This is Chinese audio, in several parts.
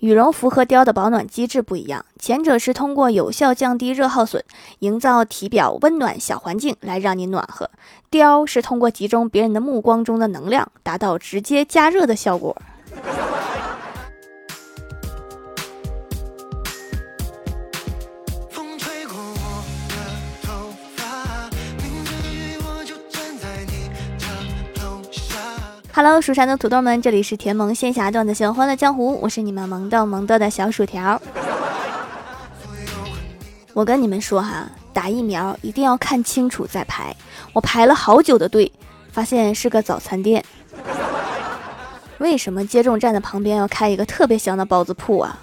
羽绒服和貂的保暖机制不一样，前者是通过有效降低热耗损，营造体表温暖小环境来让你暖和；貂是通过集中别人的目光中的能量，达到直接加热的效果。Hello，蜀山的土豆们，这里是甜萌仙侠段子秀《欢乐江湖》，我是你们萌豆萌豆的小薯条。我跟你们说哈，打疫苗一定要看清楚再排。我排了好久的队，发现是个早餐店。为什么接种站的旁边要开一个特别香的包子铺啊？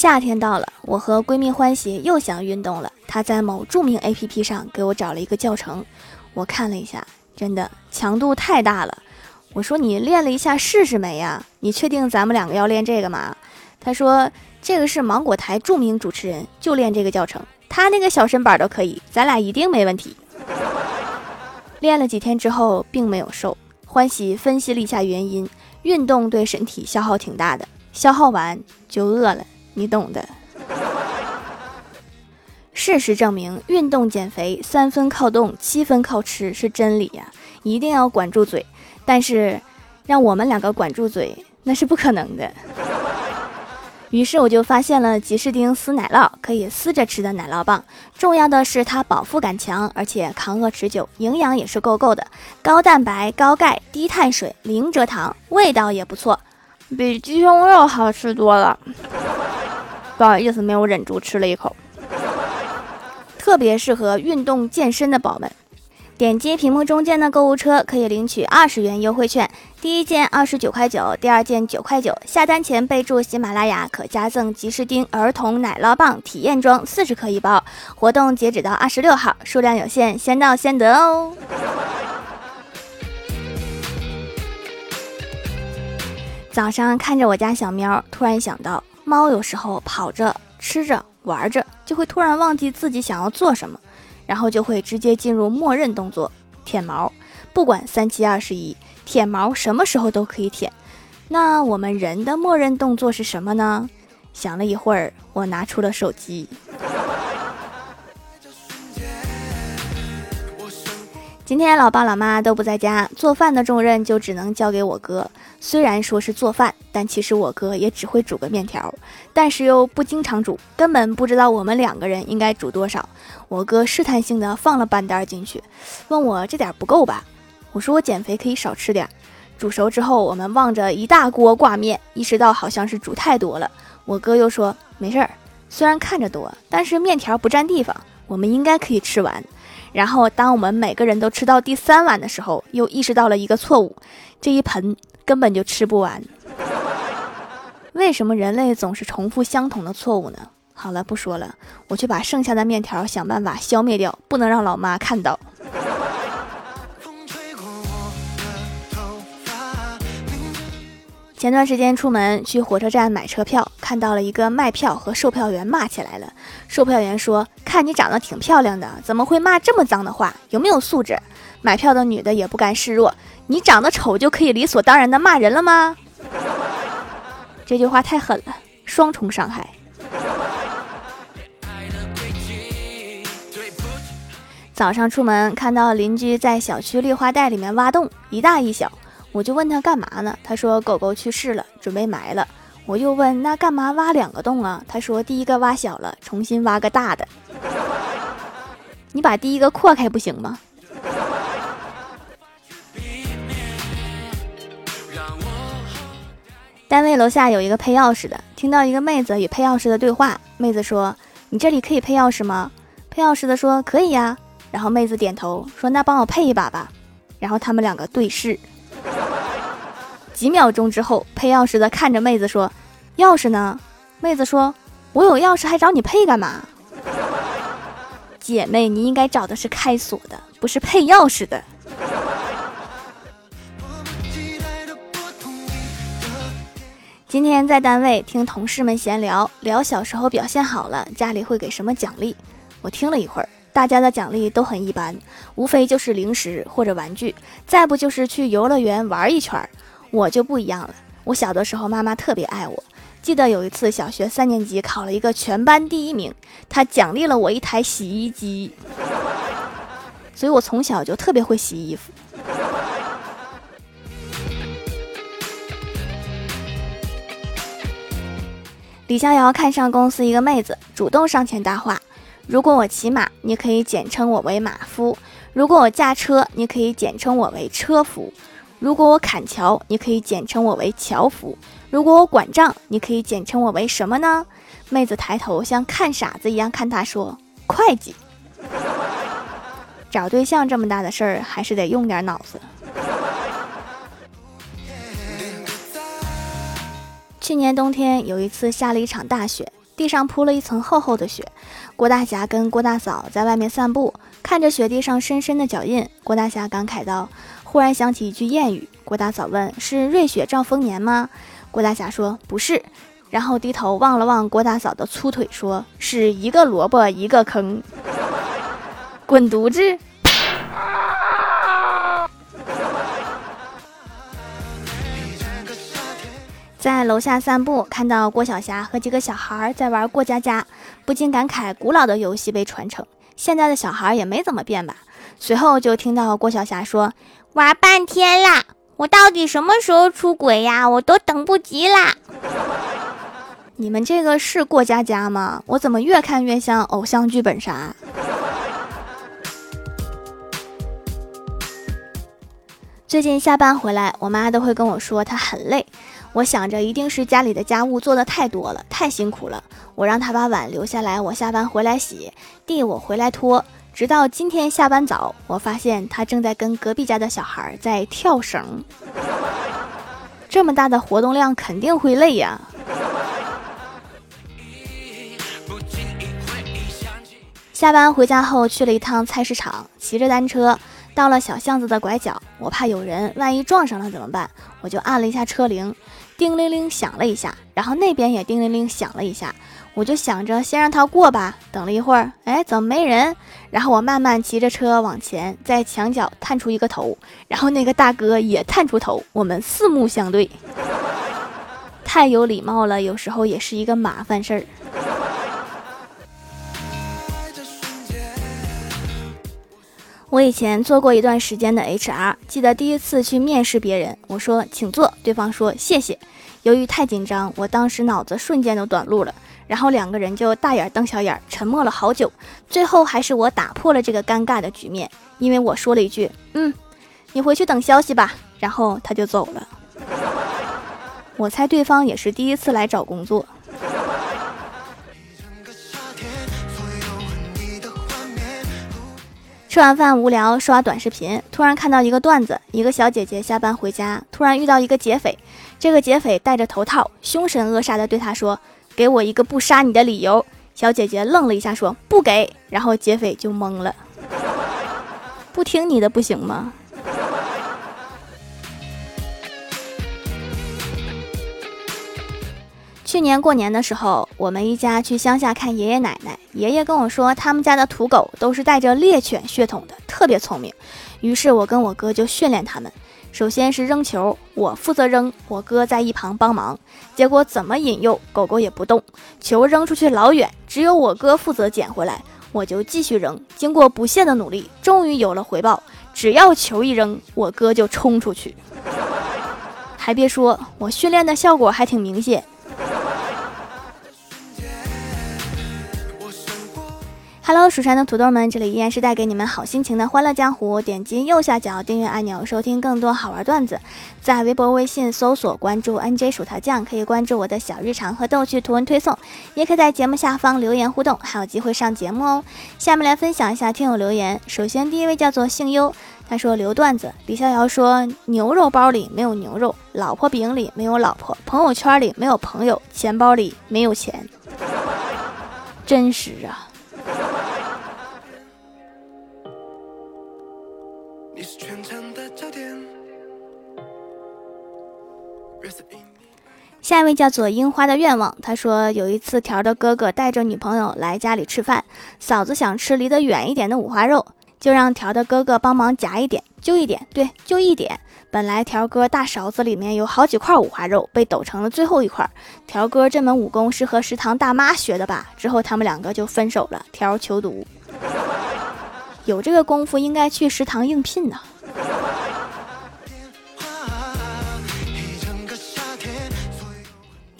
夏天到了，我和闺蜜欢喜又想运动了。她在某著名 APP 上给我找了一个教程，我看了一下，真的强度太大了。我说你练了一下试试没呀？你确定咱们两个要练这个吗？她说这个是芒果台著名主持人，就练这个教程，他那个小身板都可以，咱俩一定没问题。练了几天之后，并没有瘦。欢喜分析了一下原因，运动对身体消耗挺大的，消耗完就饿了。你懂的。事实证明，运动减肥三分靠动，七分靠吃是真理呀！一定要管住嘴。但是，让我们两个管住嘴，那是不可能的。于是我就发现了吉士丁撕奶酪可以撕着吃的奶酪棒。重要的是它饱腹感强，而且抗饿持久，营养也是够够的，高蛋白、高钙、低碳水、零蔗糖，味道也不错，比鸡胸肉好吃多了。不好意思，没有忍住吃了一口。特别适合运动健身的宝们，点击屏幕中间的购物车可以领取二十元优惠券，第一件二十九块九，第二件九块九。下单前备注喜马拉雅，可加赠吉士丁儿童奶酪棒体验装四十克一包。活动截止到二十六号，数量有限，先到先得哦。早上看着我家小喵，突然想到。猫有时候跑着、吃着、玩着，就会突然忘记自己想要做什么，然后就会直接进入默认动作舔毛，不管三七二十一，舔毛什么时候都可以舔。那我们人的默认动作是什么呢？想了一会儿，我拿出了手机。今天老爸老妈都不在家，做饭的重任就只能交给我哥。虽然说是做饭，但其实我哥也只会煮个面条，但是又不经常煮，根本不知道我们两个人应该煮多少。我哥试探性的放了半袋进去，问我这点不够吧？我说我减肥可以少吃点。煮熟之后，我们望着一大锅挂面，意识到好像是煮太多了。我哥又说没事儿，虽然看着多，但是面条不占地方，我们应该可以吃完。然后，当我们每个人都吃到第三碗的时候，又意识到了一个错误：这一盆根本就吃不完。为什么人类总是重复相同的错误呢？好了，不说了，我去把剩下的面条想办法消灭掉，不能让老妈看到。前段时间出门去火车站买车票，看到了一个卖票和售票员骂起来了。售票员说：“看你长得挺漂亮的，怎么会骂这么脏的话？有没有素质？”买票的女的也不甘示弱：“你长得丑就可以理所当然的骂人了吗？”这句话太狠了，双重伤害。早上出门看到邻居在小区绿化带里面挖洞，一大一小。我就问他干嘛呢？他说狗狗去世了，准备埋了。我又问那干嘛挖两个洞啊？他说第一个挖小了，重新挖个大的。你把第一个扩开不行吗？单位楼下有一个配钥匙的，听到一个妹子与配钥匙的对话。妹子说：“你这里可以配钥匙吗？”配钥匙的说：“可以呀。”然后妹子点头说：“那帮我配一把吧。”然后他们两个对视。几秒钟之后，配钥匙的看着妹子说：“钥匙呢？”妹子说：“我有钥匙，还找你配干嘛？”姐妹，你应该找的是开锁的，不是配钥匙的。今天在单位听同事们闲聊，聊小时候表现好了，家里会给什么奖励。我听了一会儿，大家的奖励都很一般，无非就是零食或者玩具，再不就是去游乐园玩一圈儿。我就不一样了，我小的时候妈妈特别爱我，记得有一次小学三年级考了一个全班第一名，她奖励了我一台洗衣机，所以我从小就特别会洗衣服。李逍遥看上公司一个妹子，主动上前搭话：“如果我骑马，你可以简称我为马夫；如果我驾车，你可以简称我为车夫；如果我砍桥，你可以简称我为樵夫；如果我管账，你可以简称我为什么呢？”妹子抬头像看傻子一样看他，说：“会计。”找对象这么大的事儿，还是得用点脑子。去年冬天有一次下了一场大雪，地上铺了一层厚厚的雪。郭大侠跟郭大嫂在外面散步，看着雪地上深深的脚印，郭大侠感慨道：“忽然想起一句谚语。”郭大嫂问：“是瑞雪兆丰年吗？”郭大侠说：“不是。”然后低头望了望郭大嫂的粗腿，说：“是一个萝卜一个坑，滚犊子。”在楼下散步，看到郭晓霞和几个小孩在玩过家家，不禁感慨古老的游戏被传承，现在的小孩也没怎么变吧。随后就听到郭晓霞说：“玩半天啦，我到底什么时候出轨呀？我都等不及啦！”你们这个是过家家吗？我怎么越看越像偶像剧本杀？最近下班回来，我妈都会跟我说她很累。我想着一定是家里的家务做的太多了，太辛苦了。我让她把碗留下来，我下班回来洗，地我回来拖。直到今天下班早，我发现他正在跟隔壁家的小孩在跳绳。这么大的活动量，肯定会累呀。下班回家后去了一趟菜市场，骑着单车到了小巷子的拐角，我怕有人，万一撞上了怎么办？我就按了一下车铃。叮铃铃响了一下，然后那边也叮铃铃响了一下，我就想着先让他过吧。等了一会儿，哎，怎么没人？然后我慢慢骑着车往前，在墙角探出一个头，然后那个大哥也探出头，我们四目相对。太有礼貌了，有时候也是一个麻烦事儿。我以前做过一段时间的 HR，记得第一次去面试别人，我说请坐，对方说谢谢。由于太紧张，我当时脑子瞬间都短路了，然后两个人就大眼瞪小眼，沉默了好久。最后还是我打破了这个尴尬的局面，因为我说了一句：“嗯，你回去等消息吧。”然后他就走了。我猜对方也是第一次来找工作。吃完饭无聊刷短视频，突然看到一个段子：一个小姐姐下班回家，突然遇到一个劫匪。这个劫匪戴着头套，凶神恶煞地对她说：“给我一个不杀你的理由。”小姐姐愣了一下，说：“不给。”然后劫匪就懵了：“不听你的不行吗？”去年过年的时候，我们一家去乡下看爷爷奶奶。爷爷跟我说，他们家的土狗都是带着猎犬血统的，特别聪明。于是我跟我哥就训练他们。首先是扔球，我负责扔，我哥在一旁帮忙。结果怎么引诱，狗狗也不动，球扔出去老远，只有我哥负责捡回来。我就继续扔，经过不懈的努力，终于有了回报。只要球一扔，我哥就冲出去。还别说，我训练的效果还挺明显。Hello，蜀山的土豆们，这里依然是带给你们好心情的欢乐江湖。点击右下角订阅按钮，收听更多好玩段子。在微博、微信搜索关注 NJ 薯条酱，可以关注我的小日常和逗趣图文推送，也可以在节目下方留言互动，还有机会上节目哦。下面来分享一下听友留言。首先第一位叫做姓优，他说留段子。李逍遥说牛肉包里没有牛肉，老婆饼里没有老婆，朋友圈里没有朋友，钱包里没有钱。真实啊。一位叫做樱花的愿望，他说有一次条的哥哥带着女朋友来家里吃饭，嫂子想吃离得远一点的五花肉，就让条的哥哥帮忙夹一点，就一点，对，就一点。本来条哥大勺子里面有好几块五花肉，被抖成了最后一块。条哥这门武功是和食堂大妈学的吧？之后他们两个就分手了。条求读，有这个功夫应该去食堂应聘呢。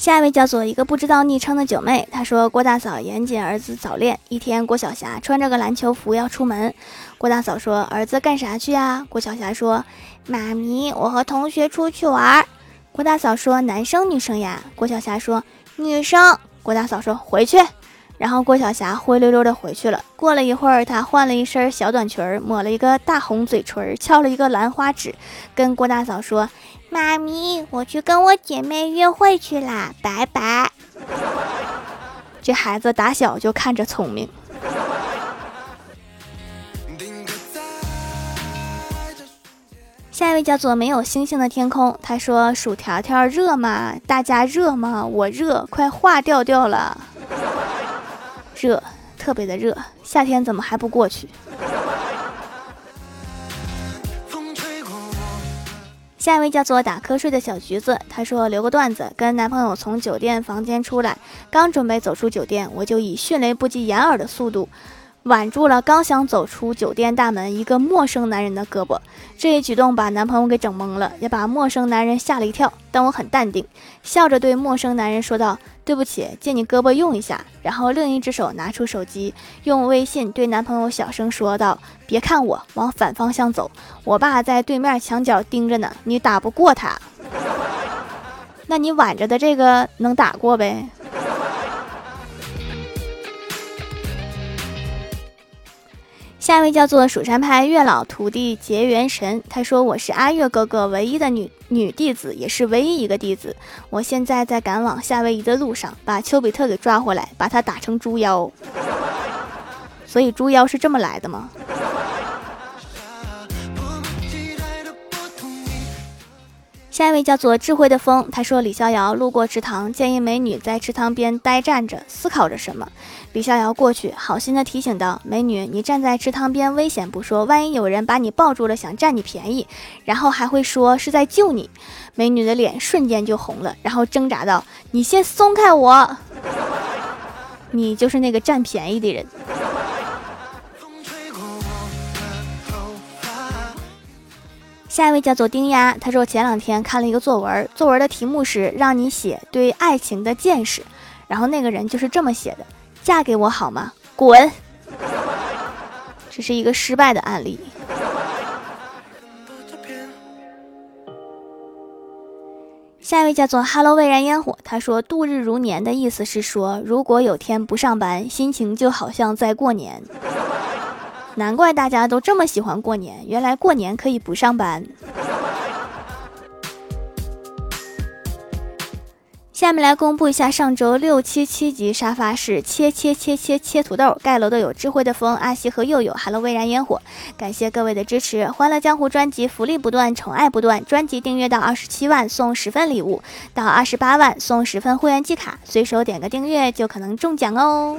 下一位叫做一个不知道昵称的九妹，她说郭大嫂严谨儿子早恋。一天，郭晓霞穿着个篮球服要出门，郭大嫂说：“儿子干啥去啊？”郭晓霞说：“妈咪，我和同学出去玩。”郭大嫂说：“男生女生呀？”郭晓霞说：“女生。”郭大嫂说：“回去。”然后郭晓霞灰溜溜的回去了。过了一会儿，她换了一身小短裙，抹了一个大红嘴唇，翘了一个兰花指，跟郭大嫂说。妈咪，我去跟我姐妹约会去啦，拜拜。这孩子打小就看着聪明。下一位叫做没有星星的天空，他说：“薯条条热吗？大家热吗？我热，快化掉掉了。热，特别的热，夏天怎么还不过去？”下一位叫做打瞌睡的小橘子，他说留个段子，跟男朋友从酒店房间出来，刚准备走出酒店，我就以迅雷不及掩耳的速度。挽住了刚想走出酒店大门一个陌生男人的胳膊，这一举动把男朋友给整懵了，也把陌生男人吓了一跳。但我很淡定，笑着对陌生男人说道：“对不起，借你胳膊用一下。”然后另一只手拿出手机，用微信对男朋友小声说道：“别看我，往反方向走，我爸在对面墙角盯着呢，你打不过他。那你挽着的这个能打过呗？”下一位叫做蜀山派月老徒弟结缘神，他说：“我是阿月哥哥唯一的女女弟子，也是唯一一个弟子。我现在在赶往夏威夷的路上，把丘比特给抓回来，把他打成猪妖。所以猪妖是这么来的吗？”下一位叫做智慧的风，他说李逍遥路过池塘，见一美女在池塘边呆站着，思考着什么。李逍遥过去，好心的提醒道：“美女，你站在池塘边危险不说，万一有人把你抱住了，想占你便宜，然后还会说是在救你。”美女的脸瞬间就红了，然后挣扎道：“你先松开我，你就是那个占便宜的人。”下一位叫做丁丫，他说前两天看了一个作文，作文的题目是让你写对爱情的见识，然后那个人就是这么写的：嫁给我好吗？滚！这是一个失败的案例。下一位叫做 Hello 蔚然烟火，他说度日如年的意思是说，如果有天不上班，心情就好像在过年。难怪大家都这么喜欢过年，原来过年可以不上班。下面来公布一下上周六七七级沙发是切切切切切土豆盖楼的有智慧的风阿西和佑佑，Hello 蔚然烟火，感谢各位的支持。欢乐江湖专辑福利不断，宠爱不断，专辑订阅到二十七万送十份礼物，到二十八万送十份会员季卡，随手点个订阅就可能中奖哦。